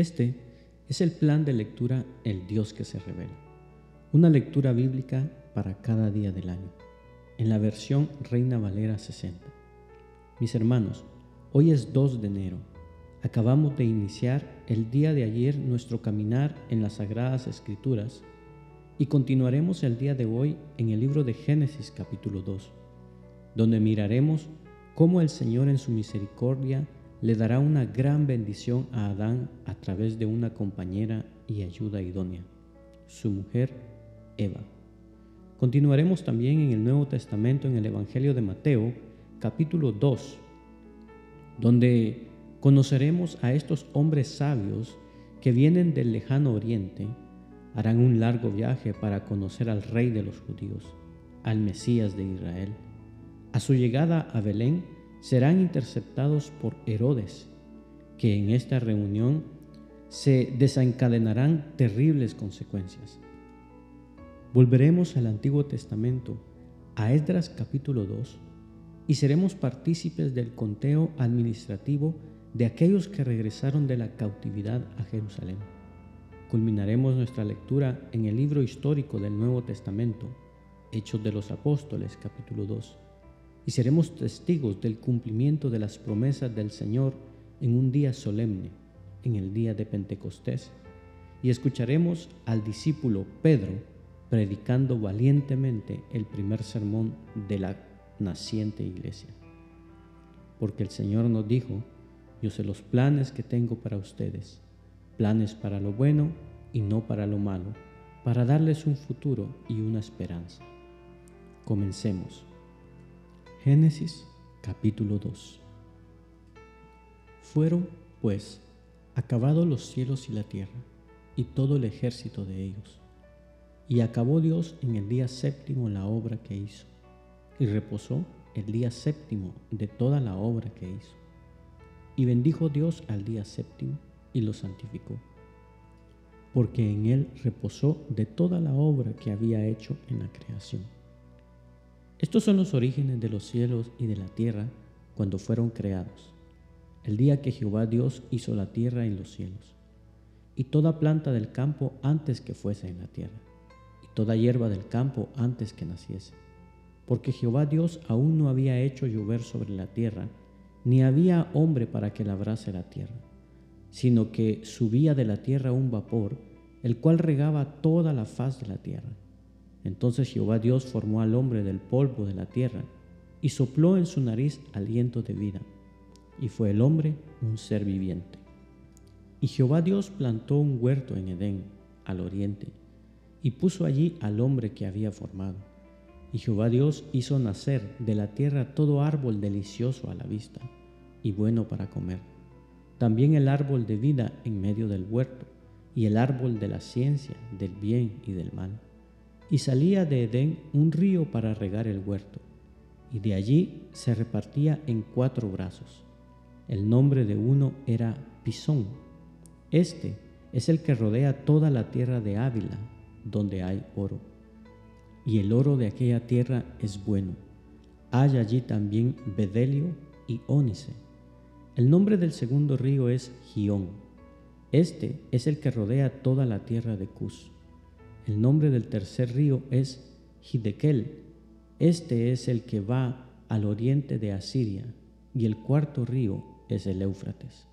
Este es el plan de lectura El Dios que se revela. Una lectura bíblica para cada día del año, en la versión Reina Valera 60. Mis hermanos, hoy es 2 de enero. Acabamos de iniciar el día de ayer nuestro caminar en las Sagradas Escrituras y continuaremos el día de hoy en el libro de Génesis capítulo 2, donde miraremos cómo el Señor en su misericordia le dará una gran bendición a Adán a través de una compañera y ayuda idónea, su mujer Eva. Continuaremos también en el Nuevo Testamento en el Evangelio de Mateo capítulo 2, donde conoceremos a estos hombres sabios que vienen del lejano oriente harán un largo viaje para conocer al rey de los judíos, al Mesías de Israel. A su llegada a Belén serán interceptados por Herodes, que en esta reunión se desencadenarán terribles consecuencias. Volveremos al Antiguo Testamento, a Esdras capítulo 2, y seremos partícipes del conteo administrativo de aquellos que regresaron de la cautividad a Jerusalén. Culminaremos nuestra lectura en el libro histórico del Nuevo Testamento, Hechos de los Apóstoles, capítulo 2, y seremos testigos del cumplimiento de las promesas del Señor en un día solemne, en el día de Pentecostés, y escucharemos al discípulo Pedro predicando valientemente el primer sermón de la naciente iglesia. Porque el Señor nos dijo, yo sé los planes que tengo para ustedes planes para lo bueno y no para lo malo, para darles un futuro y una esperanza. Comencemos. Génesis capítulo 2. Fueron, pues, acabados los cielos y la tierra, y todo el ejército de ellos. Y acabó Dios en el día séptimo la obra que hizo, y reposó el día séptimo de toda la obra que hizo. Y bendijo Dios al día séptimo y lo santificó, porque en él reposó de toda la obra que había hecho en la creación. Estos son los orígenes de los cielos y de la tierra cuando fueron creados, el día que Jehová Dios hizo la tierra y los cielos, y toda planta del campo antes que fuese en la tierra, y toda hierba del campo antes que naciese, porque Jehová Dios aún no había hecho llover sobre la tierra, ni había hombre para que labrase la tierra sino que subía de la tierra un vapor, el cual regaba toda la faz de la tierra. Entonces Jehová Dios formó al hombre del polvo de la tierra y sopló en su nariz aliento de vida, y fue el hombre un ser viviente. Y Jehová Dios plantó un huerto en Edén, al oriente, y puso allí al hombre que había formado. Y Jehová Dios hizo nacer de la tierra todo árbol delicioso a la vista y bueno para comer también el árbol de vida en medio del huerto, y el árbol de la ciencia, del bien y del mal. Y salía de Edén un río para regar el huerto, y de allí se repartía en cuatro brazos. El nombre de uno era Pisón. Este es el que rodea toda la tierra de Ávila, donde hay oro. Y el oro de aquella tierra es bueno. Hay allí también bedelio y ónice el nombre del segundo río es Gión. Este es el que rodea toda la tierra de Cus. El nombre del tercer río es Hidekel. Este es el que va al oriente de Asiria. Y el cuarto río es el Éufrates.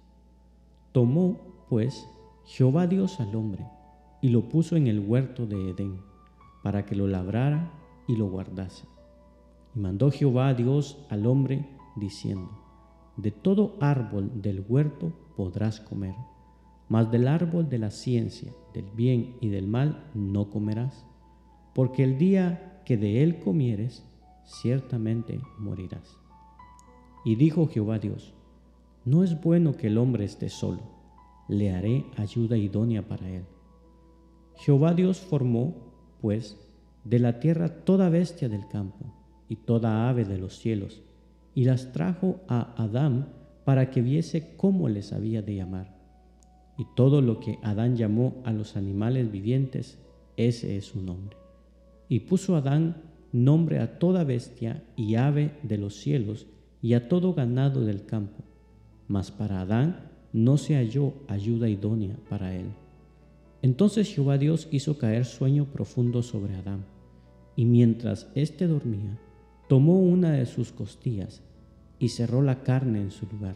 Tomó, pues, Jehová Dios al hombre y lo puso en el huerto de Edén, para que lo labrara y lo guardase. Y mandó Jehová Dios al hombre, diciendo, de todo árbol del huerto podrás comer, mas del árbol de la ciencia, del bien y del mal no comerás, porque el día que de él comieres, ciertamente morirás. Y dijo Jehová Dios, no es bueno que el hombre esté solo, le haré ayuda idónea para él. Jehová Dios formó, pues, de la tierra toda bestia del campo y toda ave de los cielos, y las trajo a Adán para que viese cómo les había de llamar. Y todo lo que Adán llamó a los animales vivientes, ese es su nombre. Y puso Adán nombre a toda bestia y ave de los cielos y a todo ganado del campo. Mas para Adán no se halló ayuda idónea para él. Entonces Jehová Dios hizo caer sueño profundo sobre Adán, y mientras éste dormía, tomó una de sus costillas y cerró la carne en su lugar.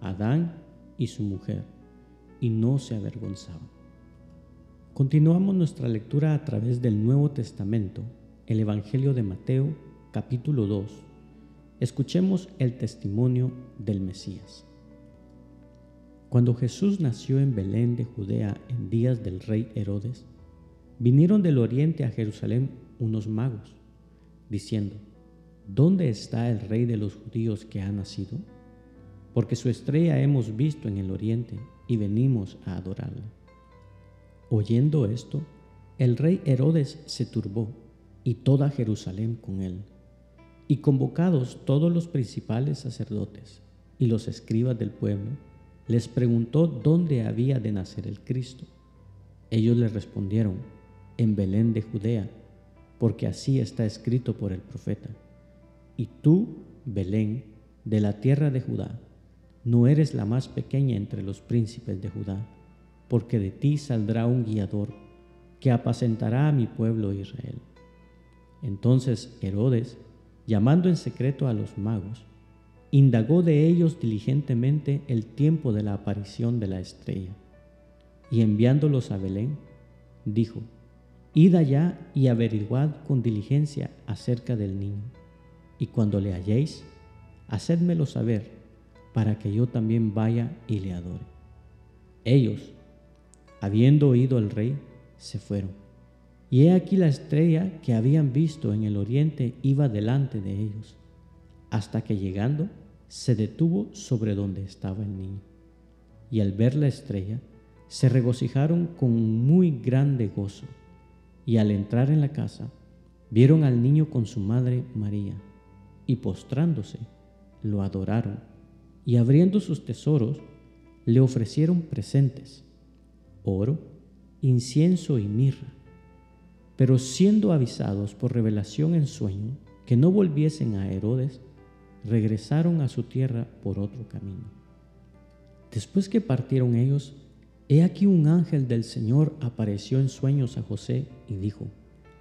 Adán y su mujer, y no se avergonzaban. Continuamos nuestra lectura a través del Nuevo Testamento, el Evangelio de Mateo, capítulo 2. Escuchemos el testimonio del Mesías. Cuando Jesús nació en Belén de Judea en días del rey Herodes, vinieron del oriente a Jerusalén unos magos, diciendo, ¿Dónde está el rey de los judíos que ha nacido? Porque su estrella hemos visto en el oriente y venimos a adorarla. Oyendo esto, el rey Herodes se turbó y toda Jerusalén con él. Y convocados todos los principales sacerdotes y los escribas del pueblo, les preguntó dónde había de nacer el Cristo. Ellos le respondieron, en Belén de Judea, porque así está escrito por el profeta. Y tú, Belén, de la tierra de Judá, no eres la más pequeña entre los príncipes de Judá, porque de ti saldrá un guiador que apacentará a mi pueblo Israel. Entonces Herodes, llamando en secreto a los magos, indagó de ellos diligentemente el tiempo de la aparición de la estrella, y enviándolos a Belén, dijo, Id allá y averiguad con diligencia acerca del niño, y cuando le halléis, hacedmelo saber, para que yo también vaya y le adore. Ellos, habiendo oído al rey, se fueron. Y he aquí la estrella que habían visto en el oriente iba delante de ellos, hasta que llegando se detuvo sobre donde estaba el niño. Y al ver la estrella, se regocijaron con muy grande gozo. Y al entrar en la casa, vieron al niño con su madre María, y postrándose, lo adoraron, y abriendo sus tesoros, le ofrecieron presentes, oro, incienso y mirra. Pero siendo avisados por revelación en sueño que no volviesen a Herodes, regresaron a su tierra por otro camino. Después que partieron ellos, he aquí un ángel del Señor apareció en sueños a José y dijo,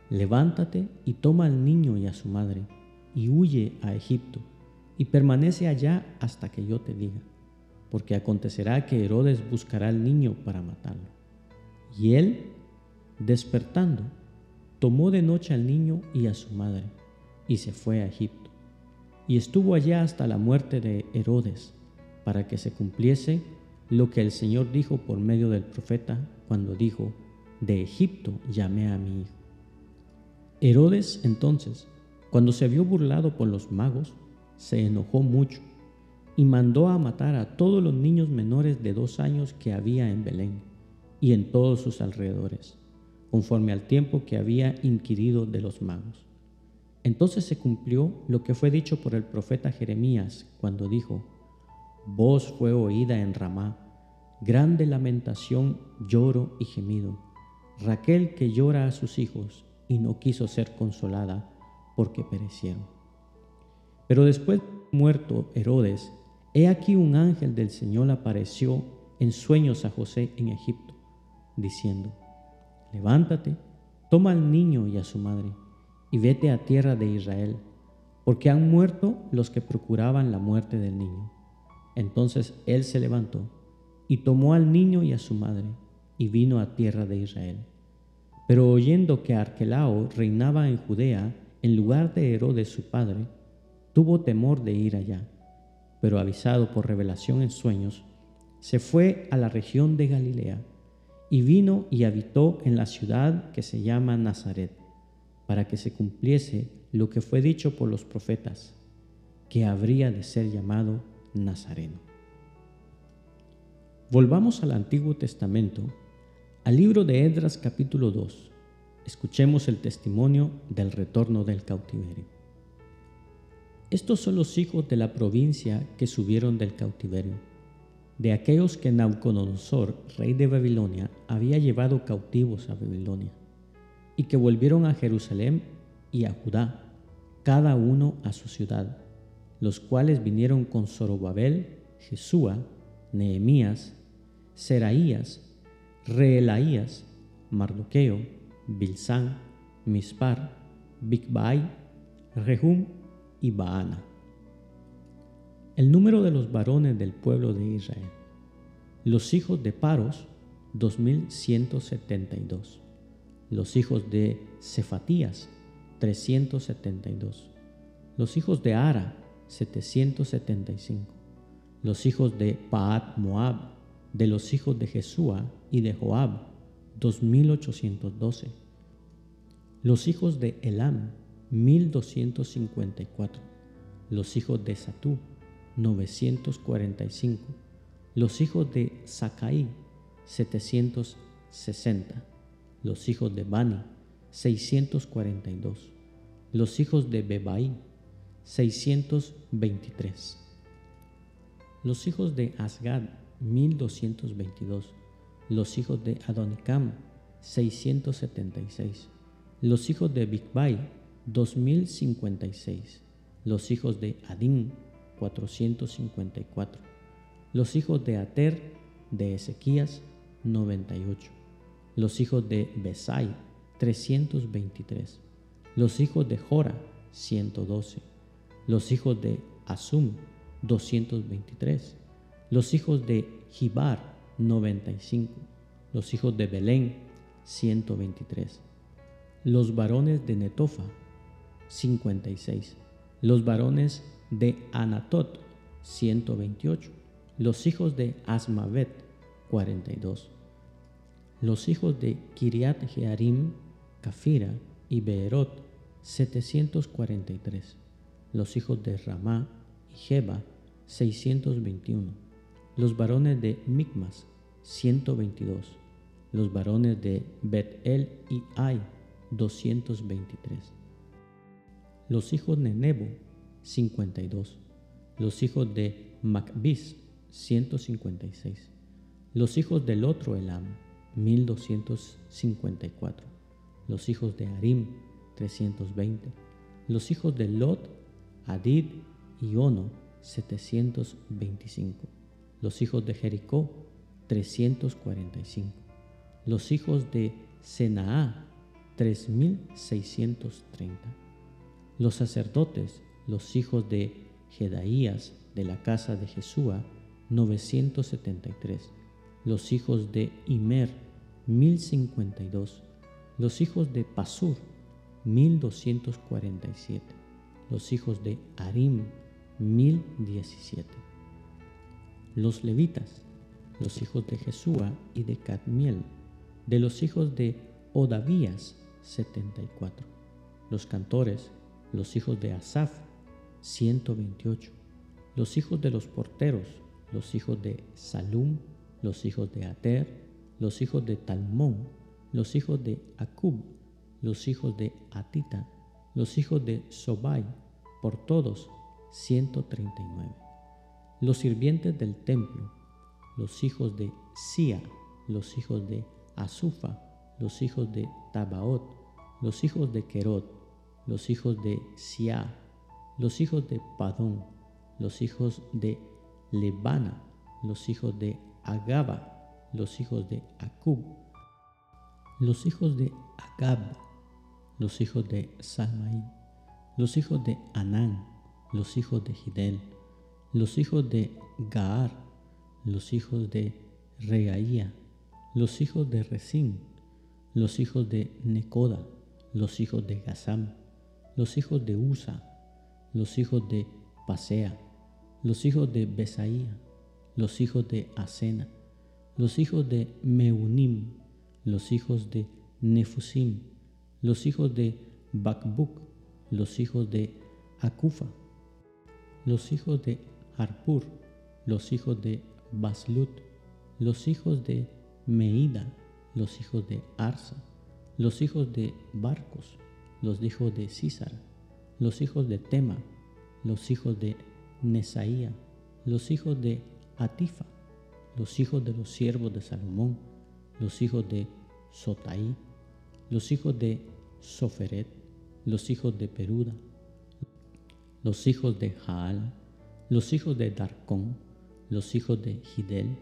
levántate y toma al niño y a su madre, y huye a Egipto, y permanece allá hasta que yo te diga, porque acontecerá que Herodes buscará al niño para matarlo. Y él, despertando, tomó de noche al niño y a su madre, y se fue a Egipto y estuvo allá hasta la muerte de Herodes, para que se cumpliese lo que el Señor dijo por medio del profeta cuando dijo, de Egipto llamé a mi hijo. Herodes entonces, cuando se vio burlado por los magos, se enojó mucho y mandó a matar a todos los niños menores de dos años que había en Belén y en todos sus alrededores, conforme al tiempo que había inquirido de los magos. Entonces se cumplió lo que fue dicho por el profeta Jeremías cuando dijo, Voz fue oída en Ramá, grande lamentación, lloro y gemido. Raquel que llora a sus hijos y no quiso ser consolada porque perecieron. Pero después muerto Herodes, he aquí un ángel del Señor apareció en sueños a José en Egipto, diciendo, Levántate, toma al niño y a su madre y vete a tierra de Israel, porque han muerto los que procuraban la muerte del niño. Entonces él se levantó y tomó al niño y a su madre y vino a tierra de Israel. Pero oyendo que Arquelao reinaba en Judea en lugar de Herodes su padre, tuvo temor de ir allá, pero avisado por revelación en sueños, se fue a la región de Galilea y vino y habitó en la ciudad que se llama Nazaret para que se cumpliese lo que fue dicho por los profetas, que habría de ser llamado Nazareno. Volvamos al Antiguo Testamento, al libro de Edras capítulo 2. Escuchemos el testimonio del retorno del cautiverio. Estos son los hijos de la provincia que subieron del cautiverio, de aquellos que Nauconosor, rey de Babilonia, había llevado cautivos a Babilonia, y que volvieron a Jerusalén y a Judá, cada uno a su ciudad, los cuales vinieron con Zorobabel, Jesúa, Nehemías, Seraías, Reelaías, Mardoqueo, Bilsán, Mispar, Bigbai, Rehum y Baana. El número de los varones del pueblo de Israel. Los hijos de Paros, 2172. Los hijos de Cefatías, 372. Los hijos de Ara, 775. Los hijos de Paat Moab, de los hijos de Jesúa y de Joab, 2812. Los hijos de Elam, 1254. Los hijos de Satú, 945. Los hijos de Sacaí, 760. Los hijos de Bani, 642. Los hijos de Bebai, 623. Los hijos de Asgad, 1222. Los hijos de Adonicam, 676. Los hijos de Bigbai, 2056. Los hijos de Adín, 454. Los hijos de Ater, de Ezequías, 98. Los hijos de Besai, 323. Los hijos de Jora, 112. Los hijos de Asum, 223. Los hijos de Jibar, 95. Los hijos de Belén, 123. Los varones de Netofa, 56. Los varones de Anatot, 128. Los hijos de Asmavet, 42. Los hijos de Kiriat Jearim, Cafira y Beerot, 743. Los hijos de Ramá y Jeba, 621. Los varones de Micmas, 122. Los varones de Bet-El y Ai, 223. Los hijos de Nebo, 52. Los hijos de Macbis, 156. Los hijos del otro Elam, 1254. Los hijos de Arim, 320. Los hijos de Lot, Adid y Ono, 725. Los hijos de Jericó, 345. Los hijos de Senaá, 3630. Los sacerdotes, los hijos de Jedaías de la casa de Jesúa, 973. Los hijos de Imer, 1052. Los hijos de Pasur, 1247. Los hijos de Arim, 1017. Los levitas, los hijos de Jesúa y de Cadmiel, de los hijos de Odavías, 74. Los cantores, los hijos de Asaf, 128. Los hijos de los porteros, los hijos de Salum, los hijos de Ater, los hijos de Talmón, los hijos de Acub, los hijos de Atita, los hijos de Sobai, por todos 139. Los sirvientes del templo, los hijos de Sia, los hijos de Azufa, los hijos de Tabaot, los hijos de Querot, los hijos de Sia, los hijos de Padón, los hijos de Lebana, los hijos de Agaba, los hijos de Acub, los hijos de Agab, los hijos de Salmaí, los hijos de Anán, los hijos de Gidel, los hijos de Gaar, los hijos de Regaía, los hijos de Resín, los hijos de Necoda, los hijos de Gazam, los hijos de Usa, los hijos de Pasea, los hijos de Besaía, los hijos de Asena, los hijos de Meunim, los hijos de Nefusim, los hijos de Bakbuk, los hijos de Akufa, los hijos de Harpur, los hijos de Baslut, los hijos de Meida, los hijos de Arsa, los hijos de Barcos, los hijos de Císara, los hijos de Tema, los hijos de Nesaía, los hijos de Atifa, los hijos de los siervos de Salomón, los hijos de Sotaí, los hijos de Soferet, los hijos de Peruda, los hijos de Jaal, los hijos de Darcón, los hijos de Gidel,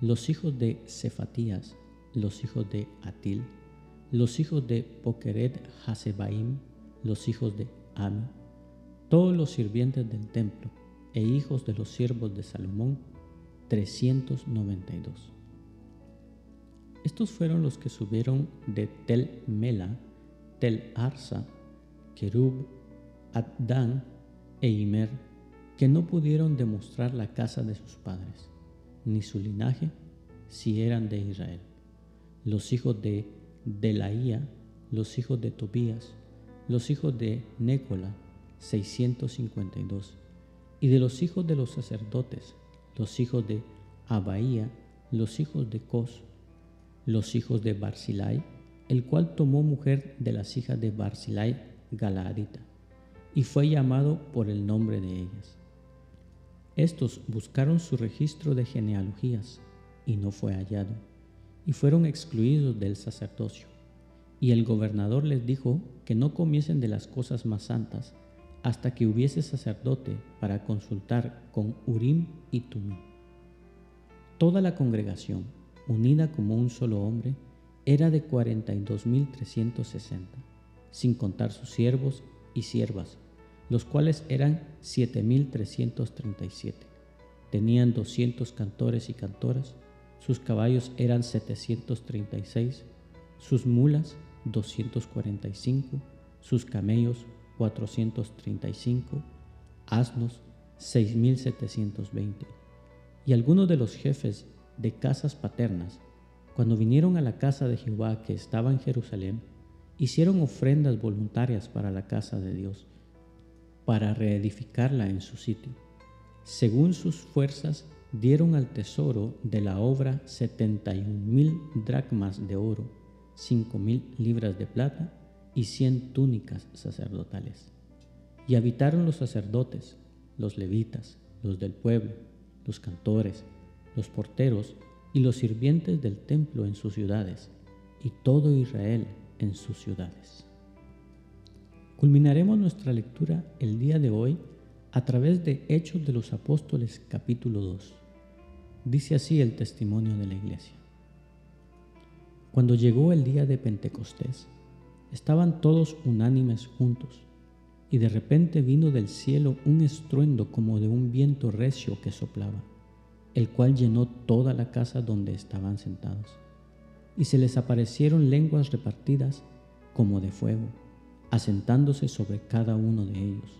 los hijos de Cefatías, los hijos de Atil, los hijos de Pokeret Hasebaim, los hijos de Ami, todos los sirvientes del templo e hijos de los siervos de Salomón, 392. Estos fueron los que subieron de Tel Mela, Tel Arsa, Kerub, Addan e Imer, que no pudieron demostrar la casa de sus padres, ni su linaje, si eran de Israel. Los hijos de Delaía, los hijos de Tobías, los hijos de Nécola, 652, y de los hijos de los sacerdotes, los hijos de Abaía, los hijos de Cos, los hijos de Barzilai, el cual tomó mujer de las hijas de Barzilai Galaadita, y fue llamado por el nombre de ellas. Estos buscaron su registro de genealogías, y no fue hallado, y fueron excluidos del sacerdocio. Y el gobernador les dijo que no comiesen de las cosas más santas hasta que hubiese sacerdote para consultar con Urim y Tumim. Toda la congregación, unida como un solo hombre, era de 42.360, sin contar sus siervos y siervas, los cuales eran 7.337. Tenían 200 cantores y cantoras, sus caballos eran 736, sus mulas 245, sus camellos 435, asnos 6720. Y algunos de los jefes de casas paternas, cuando vinieron a la casa de Jehová que estaba en Jerusalén, hicieron ofrendas voluntarias para la casa de Dios, para reedificarla en su sitio. Según sus fuerzas, dieron al tesoro de la obra setenta mil dracmas de oro, cinco mil libras de plata y cien túnicas sacerdotales. Y habitaron los sacerdotes, los levitas, los del pueblo, los cantores, los porteros y los sirvientes del templo en sus ciudades, y todo Israel en sus ciudades. Culminaremos nuestra lectura el día de hoy a través de Hechos de los Apóstoles capítulo 2. Dice así el testimonio de la iglesia. Cuando llegó el día de Pentecostés, Estaban todos unánimes juntos, y de repente vino del cielo un estruendo como de un viento recio que soplaba, el cual llenó toda la casa donde estaban sentados. Y se les aparecieron lenguas repartidas como de fuego, asentándose sobre cada uno de ellos.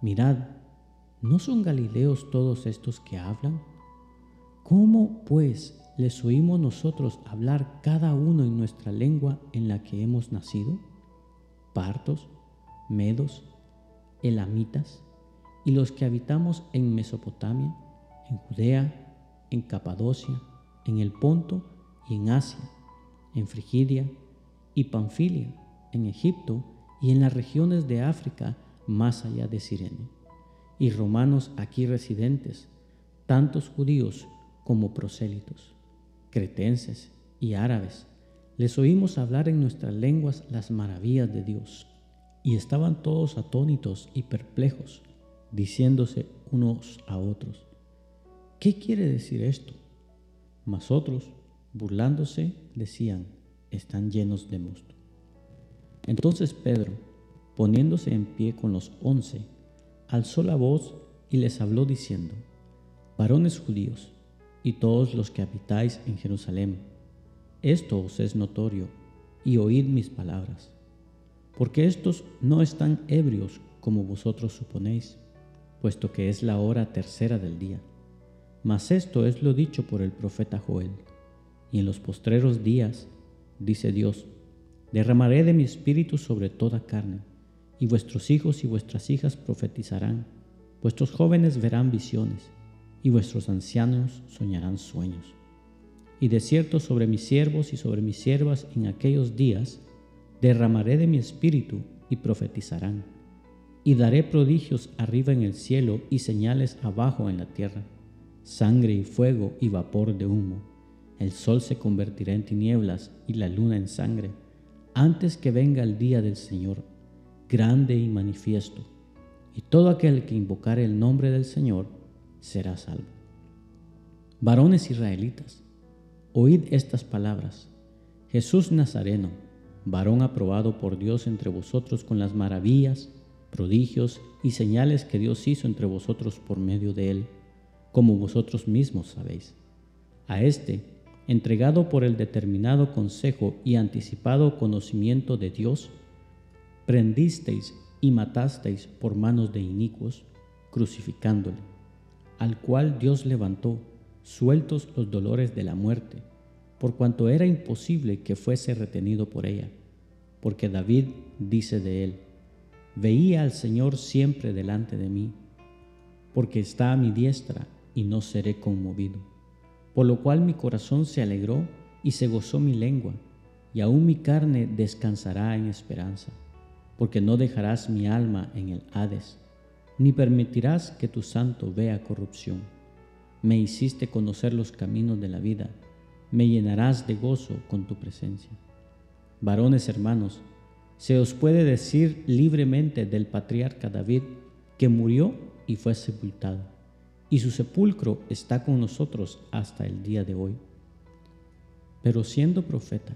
Mirad, ¿no son galileos todos estos que hablan? ¿Cómo, pues, les oímos nosotros hablar cada uno en nuestra lengua en la que hemos nacido? Partos, medos, elamitas, y los que habitamos en Mesopotamia, en Judea, en Capadocia, en el Ponto y en Asia, en Frigidia y Panfilia, en Egipto y en las regiones de África más allá de Sirene, y romanos aquí residentes, tantos judíos como prosélitos cretenses y árabes, les oímos hablar en nuestras lenguas las maravillas de Dios. Y estaban todos atónitos y perplejos, diciéndose unos a otros, ¿qué quiere decir esto? Mas otros, burlándose, decían, están llenos de mosto. Entonces Pedro, poniéndose en pie con los once, alzó la voz y les habló diciendo, varones judíos, y todos los que habitáis en Jerusalén, esto os es notorio, y oíd mis palabras, porque estos no están ebrios como vosotros suponéis, puesto que es la hora tercera del día. Mas esto es lo dicho por el profeta Joel, y en los postreros días, dice Dios, derramaré de mi espíritu sobre toda carne, y vuestros hijos y vuestras hijas profetizarán, vuestros jóvenes verán visiones, y vuestros ancianos soñarán sueños. Y de cierto sobre mis siervos y sobre mis siervas en aquellos días derramaré de mi espíritu y profetizarán. Y daré prodigios arriba en el cielo y señales abajo en la tierra, sangre y fuego y vapor de humo. El sol se convertirá en tinieblas y la luna en sangre, antes que venga el día del Señor, grande y manifiesto. Y todo aquel que invocare el nombre del Señor será salvo. Varones israelitas, oíd estas palabras. Jesús Nazareno, varón aprobado por Dios entre vosotros con las maravillas, prodigios y señales que Dios hizo entre vosotros por medio de él, como vosotros mismos sabéis. A éste, entregado por el determinado consejo y anticipado conocimiento de Dios, prendisteis y matasteis por manos de inicuos, crucificándole al cual Dios levantó, sueltos los dolores de la muerte, por cuanto era imposible que fuese retenido por ella. Porque David dice de él, Veía al Señor siempre delante de mí, porque está a mi diestra y no seré conmovido. Por lo cual mi corazón se alegró y se gozó mi lengua, y aún mi carne descansará en esperanza, porque no dejarás mi alma en el Hades ni permitirás que tu santo vea corrupción. Me hiciste conocer los caminos de la vida, me llenarás de gozo con tu presencia. Varones hermanos, se os puede decir libremente del patriarca David que murió y fue sepultado, y su sepulcro está con nosotros hasta el día de hoy. Pero siendo profeta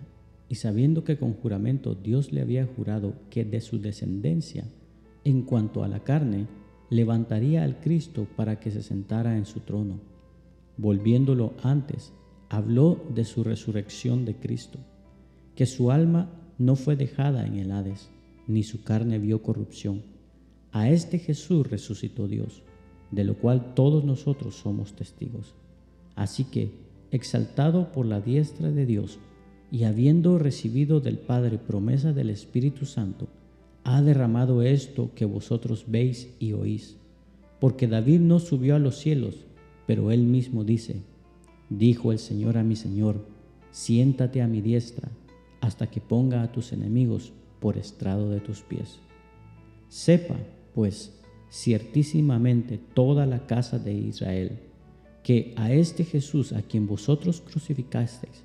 y sabiendo que con juramento Dios le había jurado que de su descendencia, en cuanto a la carne, levantaría al Cristo para que se sentara en su trono. Volviéndolo antes, habló de su resurrección de Cristo, que su alma no fue dejada en el Hades, ni su carne vio corrupción. A este Jesús resucitó Dios, de lo cual todos nosotros somos testigos. Así que, exaltado por la diestra de Dios, y habiendo recibido del Padre promesa del Espíritu Santo, ha derramado esto que vosotros veis y oís. Porque David no subió a los cielos, pero él mismo dice, dijo el Señor a mi Señor, siéntate a mi diestra hasta que ponga a tus enemigos por estrado de tus pies. Sepa, pues, ciertísimamente toda la casa de Israel, que a este Jesús a quien vosotros crucificasteis,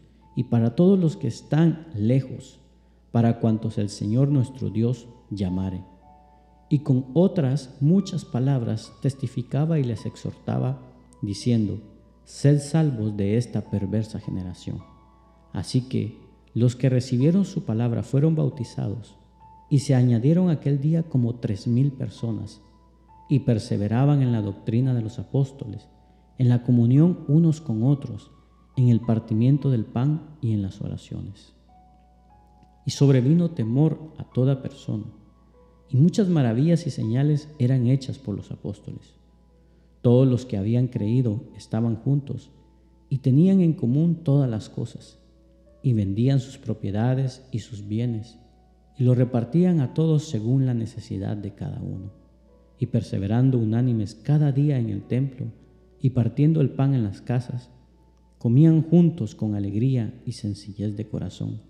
y para todos los que están lejos, para cuantos el Señor nuestro Dios llamare y con otras muchas palabras testificaba y les exhortaba, diciendo, Sed salvos de esta perversa generación. Así que los que recibieron su palabra fueron bautizados, y se añadieron aquel día como tres mil personas, y perseveraban en la doctrina de los apóstoles, en la comunión unos con otros, en el partimiento del pan y en las oraciones. Y sobrevino temor a toda persona y muchas maravillas y señales eran hechas por los apóstoles. Todos los que habían creído estaban juntos y tenían en común todas las cosas, y vendían sus propiedades y sus bienes, y lo repartían a todos según la necesidad de cada uno, y perseverando unánimes cada día en el templo, y partiendo el pan en las casas, comían juntos con alegría y sencillez de corazón,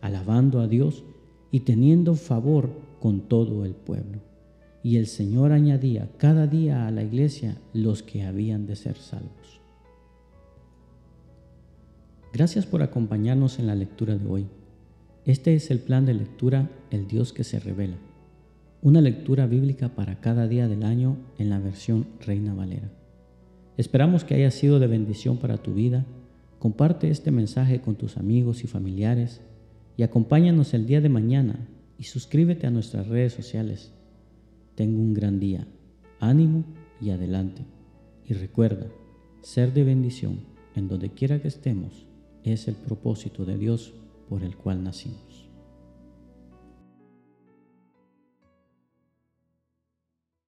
alabando a Dios y teniendo favor con todo el pueblo. Y el Señor añadía cada día a la iglesia los que habían de ser salvos. Gracias por acompañarnos en la lectura de hoy. Este es el plan de lectura El Dios que se revela. Una lectura bíblica para cada día del año en la versión Reina Valera. Esperamos que haya sido de bendición para tu vida. Comparte este mensaje con tus amigos y familiares y acompáñanos el día de mañana y suscríbete a nuestras redes sociales. Tengo un gran día. Ánimo y adelante. Y recuerda, ser de bendición en donde quiera que estemos es el propósito de Dios por el cual nacimos.